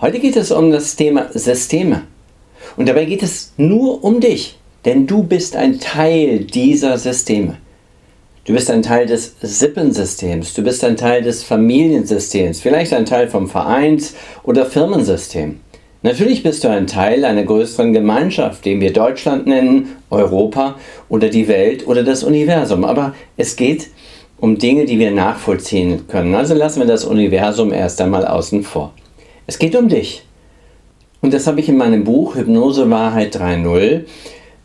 Heute geht es um das Thema Systeme. Und dabei geht es nur um dich, denn du bist ein Teil dieser Systeme. Du bist ein Teil des Sippensystems, du bist ein Teil des Familiensystems, vielleicht ein Teil vom Vereins- oder Firmensystem. Natürlich bist du ein Teil einer größeren Gemeinschaft, den wir Deutschland nennen, Europa oder die Welt oder das Universum. Aber es geht um Dinge, die wir nachvollziehen können. Also lassen wir das Universum erst einmal außen vor. Es geht um dich. Und das habe ich in meinem Buch Hypnose Wahrheit 3.0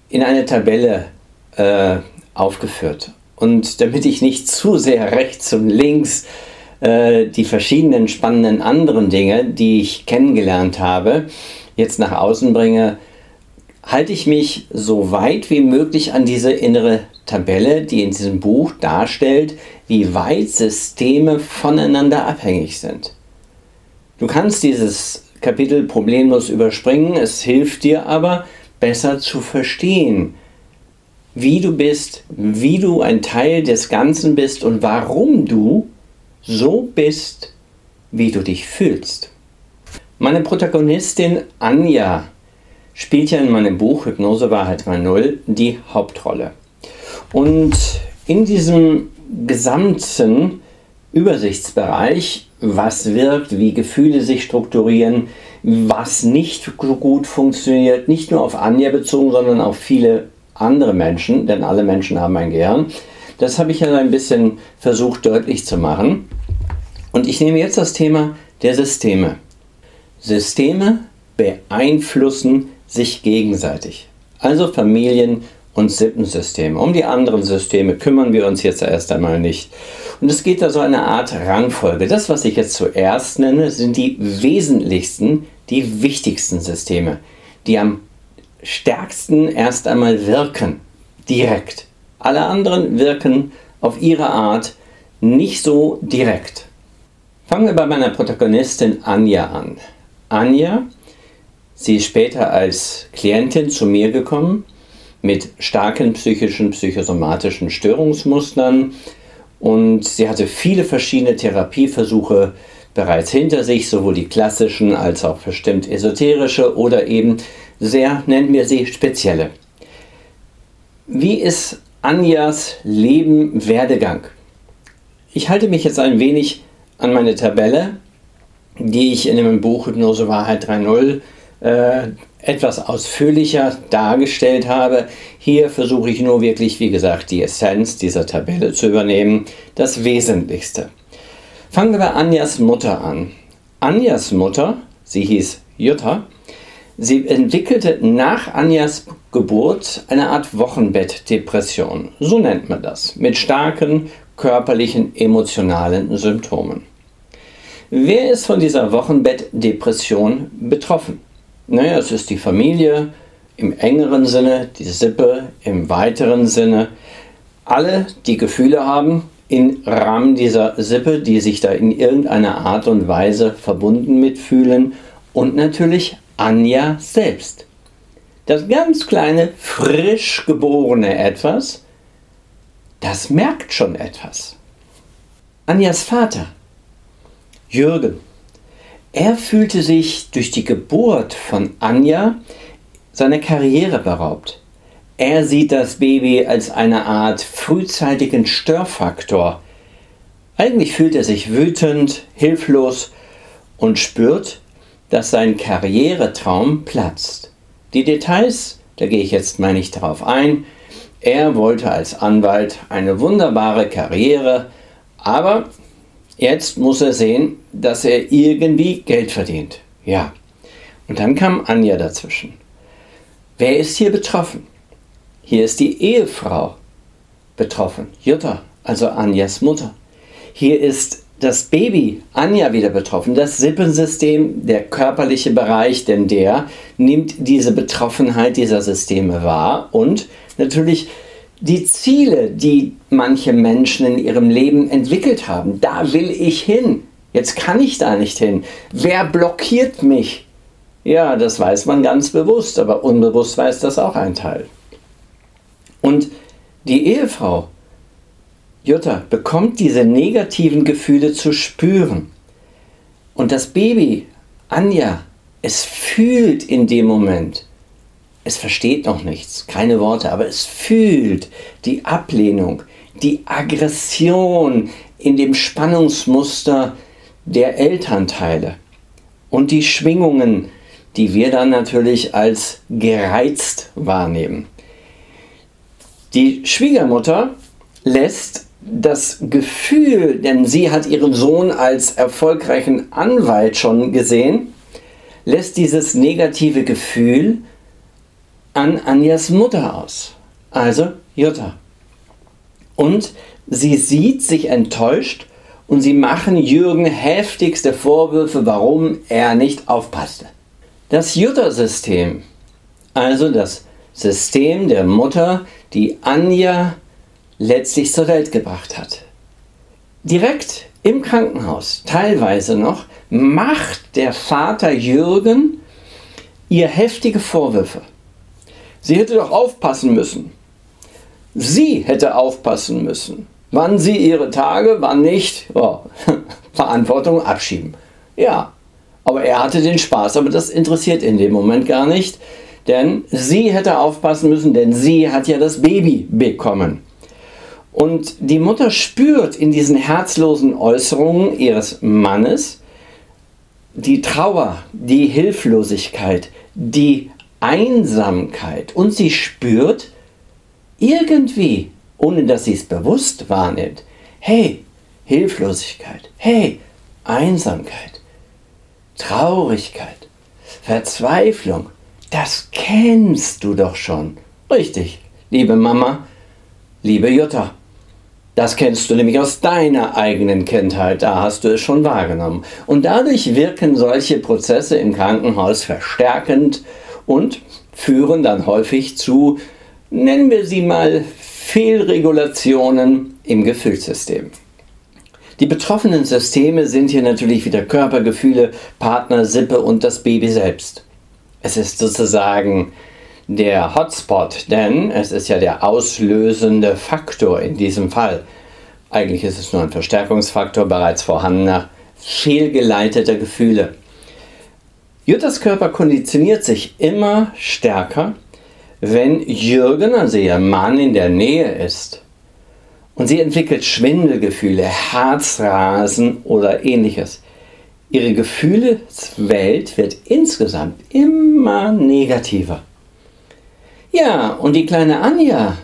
in eine Tabelle äh, aufgeführt. Und damit ich nicht zu sehr rechts und links äh, die verschiedenen spannenden anderen Dinge, die ich kennengelernt habe, jetzt nach außen bringe, halte ich mich so weit wie möglich an diese innere Tabelle, die in diesem Buch darstellt, wie weit Systeme voneinander abhängig sind. Du kannst dieses Kapitel problemlos überspringen, es hilft dir aber besser zu verstehen, wie du bist, wie du ein Teil des Ganzen bist und warum du so bist, wie du dich fühlst. Meine Protagonistin Anja spielt ja in meinem Buch Hypnose Wahrheit 3.0 die Hauptrolle. Und in diesem gesamten Übersichtsbereich, was wirkt, wie Gefühle sich strukturieren, was nicht so gut funktioniert, nicht nur auf Anja bezogen, sondern auf viele andere Menschen, denn alle Menschen haben ein Gehirn. Das habe ich ja ein bisschen versucht deutlich zu machen. Und ich nehme jetzt das Thema der Systeme. Systeme beeinflussen sich gegenseitig. Also Familien und Sippensysteme. Um die anderen Systeme kümmern wir uns jetzt erst einmal nicht. Und es geht da so eine Art Rangfolge. Das, was ich jetzt zuerst nenne, sind die wesentlichsten, die wichtigsten Systeme, die am stärksten erst einmal wirken, direkt. Alle anderen wirken auf ihre Art nicht so direkt. Fangen wir bei meiner Protagonistin Anja an. Anja, sie ist später als Klientin zu mir gekommen mit starken psychischen, psychosomatischen Störungsmustern und sie hatte viele verschiedene Therapieversuche bereits hinter sich, sowohl die klassischen als auch bestimmt esoterische oder eben sehr, nennen wir sie, spezielle. Wie ist Anjas Leben Werdegang? Ich halte mich jetzt ein wenig an meine Tabelle, die ich in dem Buch Hypnose Wahrheit 3.0 äh, etwas ausführlicher dargestellt habe. Hier versuche ich nur wirklich, wie gesagt, die Essenz dieser Tabelle zu übernehmen, das Wesentlichste. Fangen wir bei Anjas Mutter an. Anjas Mutter, sie hieß Jutta, Sie entwickelte nach Anjas Geburt eine Art Wochenbettdepression, so nennt man das, mit starken körperlichen, emotionalen Symptomen. Wer ist von dieser Wochenbettdepression betroffen? Naja, es ist die Familie im engeren Sinne, die Sippe im weiteren Sinne. Alle, die Gefühle haben im Rahmen dieser Sippe, die sich da in irgendeiner Art und Weise verbunden mitfühlen und natürlich Anja selbst. Das ganz kleine, frisch geborene Etwas, das merkt schon etwas. Anjas Vater, Jürgen, er fühlte sich durch die Geburt von Anja seiner Karriere beraubt. Er sieht das Baby als eine Art frühzeitigen Störfaktor. Eigentlich fühlt er sich wütend, hilflos und spürt, dass sein Karrieretraum platzt. Die Details, da gehe ich jetzt mal nicht darauf ein. Er wollte als Anwalt eine wunderbare Karriere, aber jetzt muss er sehen, dass er irgendwie Geld verdient. Ja. Und dann kam Anja dazwischen. Wer ist hier betroffen? Hier ist die Ehefrau betroffen, Jutta, also Anjas Mutter. Hier ist das Baby, Anja, wieder betroffen. Das Sippensystem, der körperliche Bereich, denn der nimmt diese Betroffenheit dieser Systeme wahr und natürlich die Ziele, die manche Menschen in ihrem Leben entwickelt haben. Da will ich hin. Jetzt kann ich da nicht hin. Wer blockiert mich? Ja, das weiß man ganz bewusst, aber unbewusst weiß das auch ein Teil. Und die Ehefrau, Jutta bekommt diese negativen Gefühle zu spüren. Und das Baby, Anja, es fühlt in dem Moment, es versteht noch nichts, keine Worte, aber es fühlt die Ablehnung, die Aggression in dem Spannungsmuster der Elternteile und die Schwingungen, die wir dann natürlich als gereizt wahrnehmen. Die Schwiegermutter lässt das Gefühl, denn sie hat ihren Sohn als erfolgreichen Anwalt schon gesehen, lässt dieses negative Gefühl an Anjas Mutter aus, also Jutta. Und sie sieht sich enttäuscht und sie machen Jürgen heftigste Vorwürfe, warum er nicht aufpasste. Das Jutta-System, also das System der Mutter, die Anja letztlich zur Welt gebracht hat. Direkt im Krankenhaus, teilweise noch, macht der Vater Jürgen ihr heftige Vorwürfe. Sie hätte doch aufpassen müssen. Sie hätte aufpassen müssen. Wann sie ihre Tage, wann nicht. Oh, Verantwortung abschieben. Ja, aber er hatte den Spaß, aber das interessiert in dem Moment gar nicht, denn sie hätte aufpassen müssen, denn sie hat ja das Baby bekommen. Und die Mutter spürt in diesen herzlosen Äußerungen ihres Mannes die Trauer, die Hilflosigkeit, die Einsamkeit und sie spürt irgendwie, ohne dass sie es bewusst wahrnimmt, hey, Hilflosigkeit, hey, Einsamkeit, Traurigkeit, Verzweiflung, das kennst du doch schon. Richtig, liebe Mama, liebe Jutta. Das kennst du nämlich aus deiner eigenen Kindheit, da hast du es schon wahrgenommen. Und dadurch wirken solche Prozesse im Krankenhaus verstärkend und führen dann häufig zu, nennen wir sie mal, Fehlregulationen im Gefühlssystem. Die betroffenen Systeme sind hier natürlich wieder Körpergefühle, Partner, Sippe und das Baby selbst. Es ist sozusagen der Hotspot, denn es ist ja der auslösende Faktor in diesem Fall. Eigentlich ist es nur ein Verstärkungsfaktor bereits vorhandener, fehlgeleiteter Gefühle. Juttas Körper konditioniert sich immer stärker, wenn Jürgen, also ihr Mann, in der Nähe ist. Und sie entwickelt Schwindelgefühle, Herzrasen oder ähnliches. Ihre Gefühlswelt wird insgesamt immer negativer. Ja, und die kleine Anja,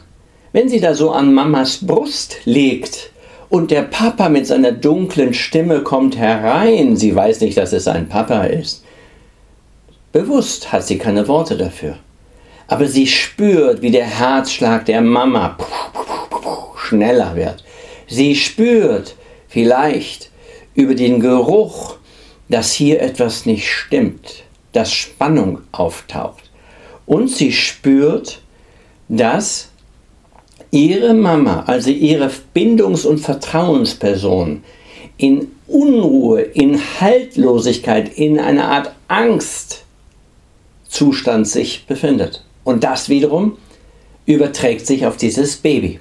wenn sie da so an Mamas Brust liegt und der Papa mit seiner dunklen Stimme kommt herein, sie weiß nicht, dass es ein Papa ist. Bewusst hat sie keine Worte dafür. Aber sie spürt, wie der Herzschlag der Mama schneller wird. Sie spürt vielleicht über den Geruch, dass hier etwas nicht stimmt, dass Spannung auftaucht und sie spürt, dass ihre Mama, also ihre Bindungs- und Vertrauensperson, in Unruhe, in Haltlosigkeit, in einer Art Angstzustand sich befindet. Und das wiederum überträgt sich auf dieses Baby.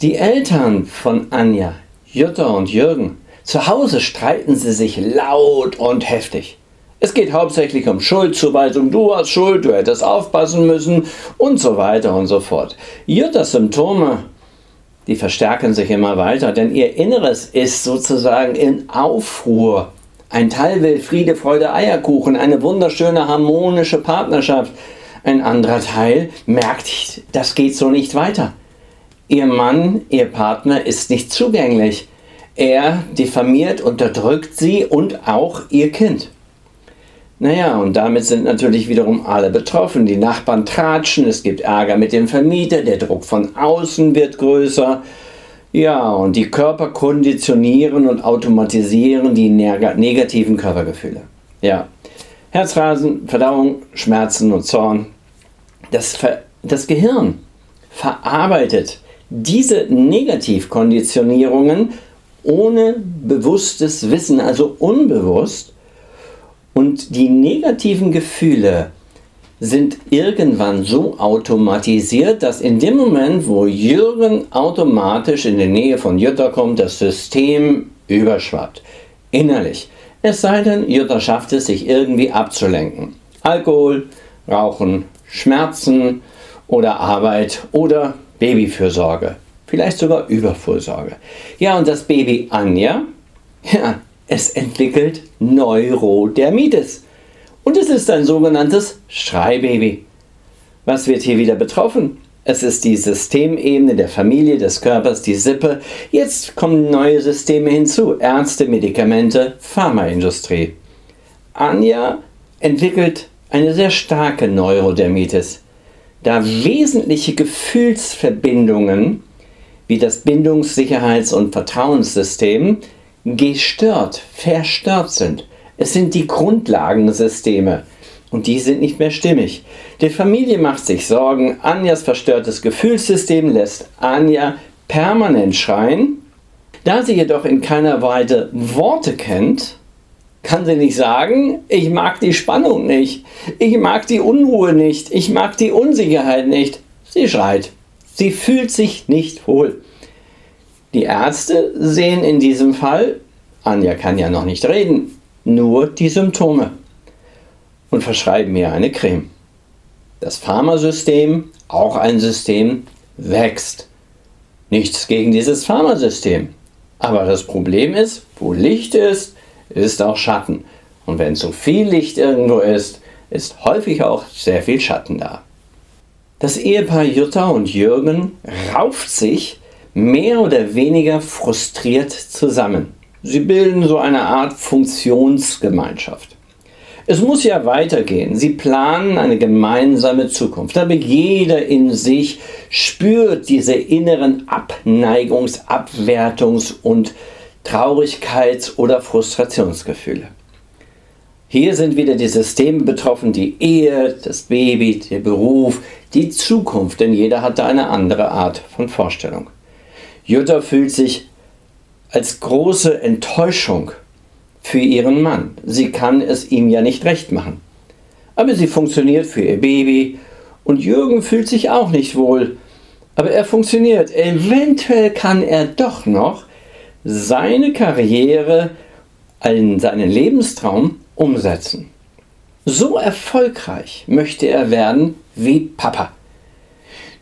Die Eltern von Anja, Jutta und Jürgen, zu Hause streiten sie sich laut und heftig. Es geht hauptsächlich um Schuldzuweisung, du hast Schuld, du hättest aufpassen müssen und so weiter und so fort. Juttas Symptome, die verstärken sich immer weiter, denn ihr Inneres ist sozusagen in Aufruhr. Ein Teil will Friede, Freude, Eierkuchen, eine wunderschöne harmonische Partnerschaft. Ein anderer Teil merkt, das geht so nicht weiter. Ihr Mann, ihr Partner ist nicht zugänglich. Er diffamiert, unterdrückt sie und auch ihr Kind. Naja, und damit sind natürlich wiederum alle betroffen. Die Nachbarn tratschen, es gibt Ärger mit dem Vermieter, der Druck von außen wird größer. Ja, und die Körper konditionieren und automatisieren die negativen Körpergefühle. Ja, Herzrasen, Verdauung, Schmerzen und Zorn. Das, das Gehirn verarbeitet diese Negativkonditionierungen ohne bewusstes Wissen, also unbewusst, und die negativen Gefühle sind irgendwann so automatisiert, dass in dem Moment, wo Jürgen automatisch in die Nähe von Jutta kommt, das System überschwappt. Innerlich. Es sei denn, Jutta schafft es, sich irgendwie abzulenken. Alkohol, Rauchen, Schmerzen oder Arbeit oder Babyfürsorge. Vielleicht sogar Überfürsorge. Ja, und das Baby Anja, ja, es entwickelt Neurodermitis. Und es ist ein sogenanntes Schreibaby. Was wird hier wieder betroffen? Es ist die Systemebene der Familie, des Körpers, die Sippe. Jetzt kommen neue Systeme hinzu. Ärzte, Medikamente, Pharmaindustrie. Anja entwickelt eine sehr starke Neurodermitis, da wesentliche Gefühlsverbindungen wie das Bindungs-, und Vertrauenssystem gestört, verstört sind. Es sind die Grundlagensysteme und die sind nicht mehr stimmig. Die Familie macht sich Sorgen. Anjas verstörtes Gefühlssystem lässt Anja permanent schreien. Da sie jedoch in keiner Weise Worte kennt, kann sie nicht sagen, ich mag die Spannung nicht, ich mag die Unruhe nicht, ich mag die Unsicherheit nicht. Sie schreit. Sie fühlt sich nicht wohl. Die Ärzte sehen in diesem Fall, Anja kann ja noch nicht reden, nur die Symptome und verschreiben ihr eine Creme. Das Pharmasystem, auch ein System, wächst. Nichts gegen dieses Pharmasystem. Aber das Problem ist, wo Licht ist, ist auch Schatten. Und wenn zu viel Licht irgendwo ist, ist häufig auch sehr viel Schatten da. Das Ehepaar Jutta und Jürgen rauft sich mehr oder weniger frustriert zusammen. Sie bilden so eine Art Funktionsgemeinschaft. Es muss ja weitergehen. Sie planen eine gemeinsame Zukunft, aber jeder in sich spürt diese inneren Abneigungs-, Abwertungs- und Traurigkeits- oder Frustrationsgefühle. Hier sind wieder die Systeme betroffen, die Ehe, das Baby, der Beruf, die Zukunft, denn jeder hat da eine andere Art von Vorstellung. Jutta fühlt sich als große Enttäuschung für ihren Mann. Sie kann es ihm ja nicht recht machen. Aber sie funktioniert für ihr Baby und Jürgen fühlt sich auch nicht wohl. Aber er funktioniert. Eventuell kann er doch noch seine Karriere, seinen Lebenstraum umsetzen. So erfolgreich möchte er werden wie Papa.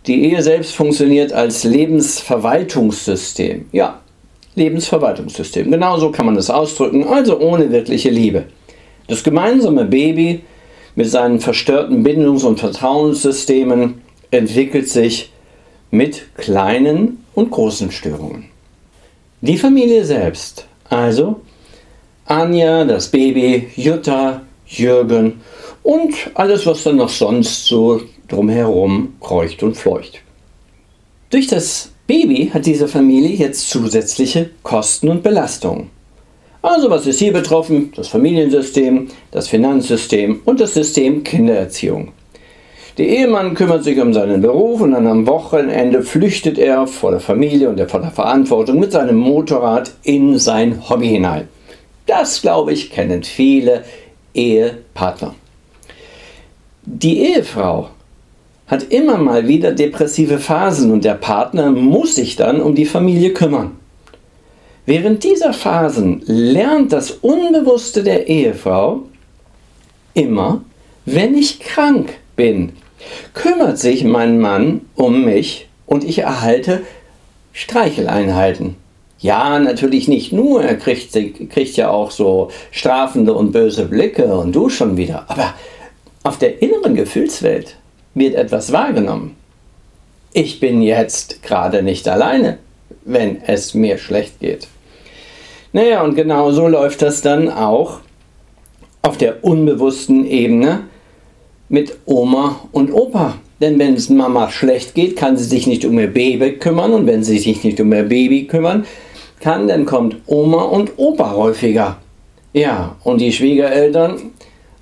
Die Ehe selbst funktioniert als Lebensverwaltungssystem. Ja, Lebensverwaltungssystem. Genauso kann man es ausdrücken, also ohne wirkliche Liebe. Das gemeinsame Baby mit seinen verstörten Bindungs- und Vertrauenssystemen entwickelt sich mit kleinen und großen Störungen. Die Familie selbst, also Anja, das Baby, Jutta, Jürgen und alles, was dann noch sonst so drumherum kreucht und fleucht. Durch das Baby hat diese Familie jetzt zusätzliche Kosten und Belastungen. Also was ist hier betroffen? Das Familiensystem, das Finanzsystem und das System Kindererziehung. Der Ehemann kümmert sich um seinen Beruf und dann am Wochenende flüchtet er vor der Familie und der Verantwortung mit seinem Motorrad in sein Hobby hinein. Das, glaube ich, kennen viele Ehepartner. Die Ehefrau hat immer mal wieder depressive Phasen und der Partner muss sich dann um die Familie kümmern. Während dieser Phasen lernt das Unbewusste der Ehefrau immer, wenn ich krank bin, kümmert sich mein Mann um mich und ich erhalte Streicheleinheiten. Ja, natürlich nicht nur, er kriegt, kriegt ja auch so strafende und böse Blicke und du schon wieder, aber auf der inneren Gefühlswelt wird etwas wahrgenommen. Ich bin jetzt gerade nicht alleine, wenn es mir schlecht geht. Naja, und genau so läuft das dann auch auf der unbewussten Ebene mit Oma und Opa. Denn wenn es Mama schlecht geht, kann sie sich nicht um ihr Baby kümmern. Und wenn sie sich nicht um ihr Baby kümmern kann, dann kommt Oma und Opa häufiger. Ja, und die Schwiegereltern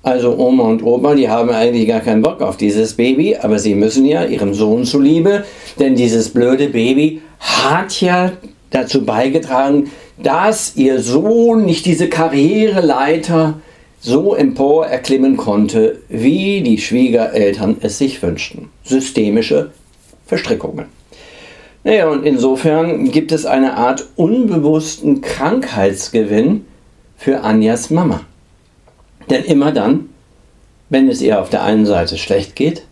also Oma und Opa, die haben eigentlich gar keinen Bock auf dieses Baby, aber sie müssen ja ihrem Sohn zuliebe, denn dieses blöde Baby hat ja dazu beigetragen, dass ihr Sohn nicht diese Karriereleiter so empor erklimmen konnte, wie die Schwiegereltern es sich wünschten. Systemische Verstrickungen. Naja, und insofern gibt es eine Art unbewussten Krankheitsgewinn für Anjas Mama. Denn immer dann, wenn es ihr auf der einen Seite schlecht geht,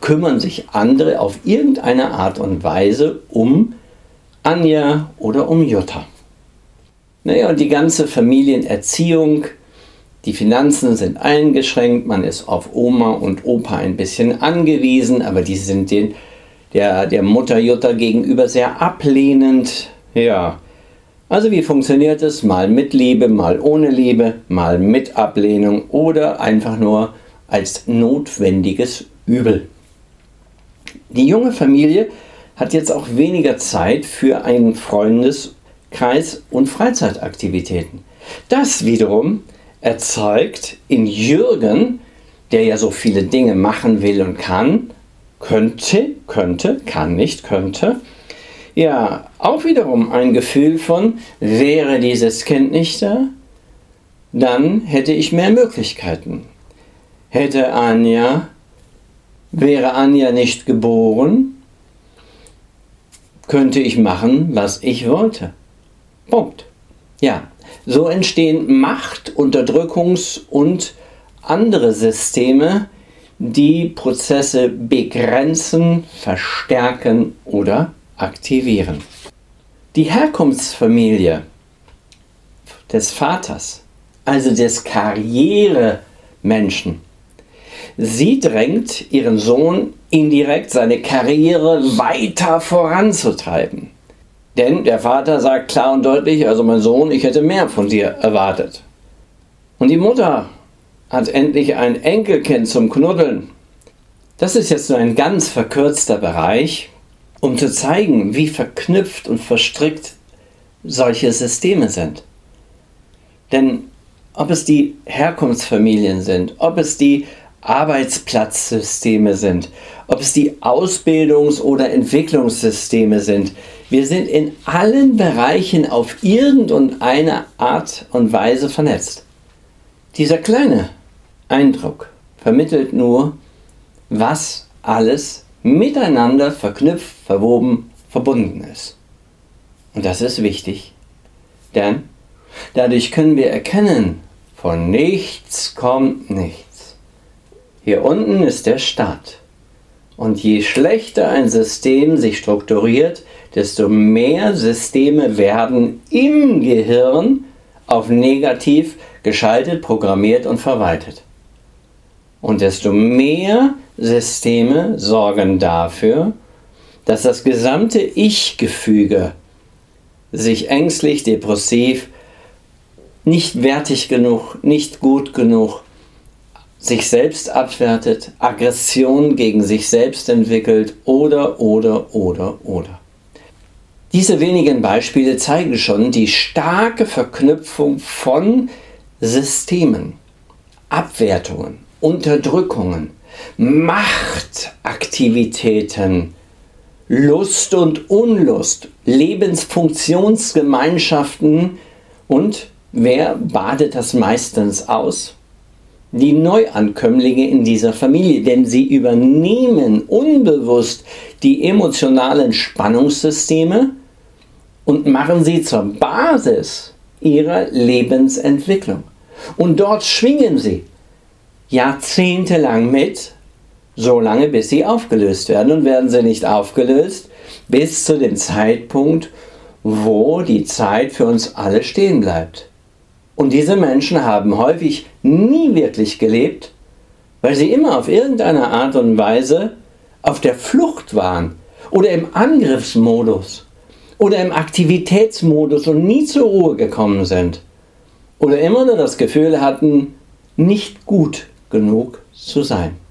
kümmern sich andere auf irgendeine Art und Weise um Anja oder um Jutta. Naja, und die ganze Familienerziehung, die Finanzen sind eingeschränkt, man ist auf Oma und Opa ein bisschen angewiesen, aber die sind den, der, der Mutter Jutta gegenüber sehr ablehnend. Ja, also wie funktioniert es? Mal mit Liebe, mal ohne Liebe, mal mit Ablehnung oder einfach nur als notwendiges Übel. Die junge Familie hat jetzt auch weniger Zeit für einen Freundeskreis und Freizeitaktivitäten. Das wiederum erzeugt in Jürgen, der ja so viele Dinge machen will und kann, könnte, könnte, kann nicht, könnte, ja, auch wiederum ein Gefühl von, wäre dieses Kind nicht da, dann hätte ich mehr Möglichkeiten. Hätte Anja Wäre Anja nicht geboren, könnte ich machen, was ich wollte. Punkt. Ja, so entstehen Macht-, Unterdrückungs- und andere Systeme, die Prozesse begrenzen, verstärken oder aktivieren. Die Herkunftsfamilie des Vaters, also des Karrieremenschen, Sie drängt ihren Sohn indirekt seine Karriere weiter voranzutreiben. Denn der Vater sagt klar und deutlich, also mein Sohn, ich hätte mehr von dir erwartet. Und die Mutter hat endlich ein Enkelkind zum Knuddeln. Das ist jetzt nur ein ganz verkürzter Bereich, um zu zeigen, wie verknüpft und verstrickt solche Systeme sind. Denn ob es die Herkunftsfamilien sind, ob es die Arbeitsplatzsysteme sind, ob es die Ausbildungs- oder Entwicklungssysteme sind. Wir sind in allen Bereichen auf irgendeine Art und Weise vernetzt. Dieser kleine Eindruck vermittelt nur, was alles miteinander verknüpft, verwoben, verbunden ist. Und das ist wichtig, denn dadurch können wir erkennen, von nichts kommt nichts. Hier unten ist der Start. Und je schlechter ein System sich strukturiert, desto mehr Systeme werden im Gehirn auf negativ geschaltet, programmiert und verwaltet. Und desto mehr Systeme sorgen dafür, dass das gesamte Ich-Gefüge sich ängstlich, depressiv, nicht wertig genug, nicht gut genug, sich selbst abwertet, Aggression gegen sich selbst entwickelt oder, oder, oder, oder. Diese wenigen Beispiele zeigen schon die starke Verknüpfung von Systemen, Abwertungen, Unterdrückungen, Machtaktivitäten, Lust und Unlust, Lebensfunktionsgemeinschaften und wer badet das meistens aus? die Neuankömmlinge in dieser Familie, denn sie übernehmen unbewusst die emotionalen Spannungssysteme und machen sie zur Basis ihrer Lebensentwicklung. Und dort schwingen sie jahrzehntelang mit, solange bis sie aufgelöst werden. Und werden sie nicht aufgelöst, bis zu dem Zeitpunkt, wo die Zeit für uns alle stehen bleibt. Und diese Menschen haben häufig nie wirklich gelebt, weil sie immer auf irgendeine Art und Weise auf der Flucht waren oder im Angriffsmodus oder im Aktivitätsmodus und nie zur Ruhe gekommen sind oder immer nur das Gefühl hatten, nicht gut genug zu sein.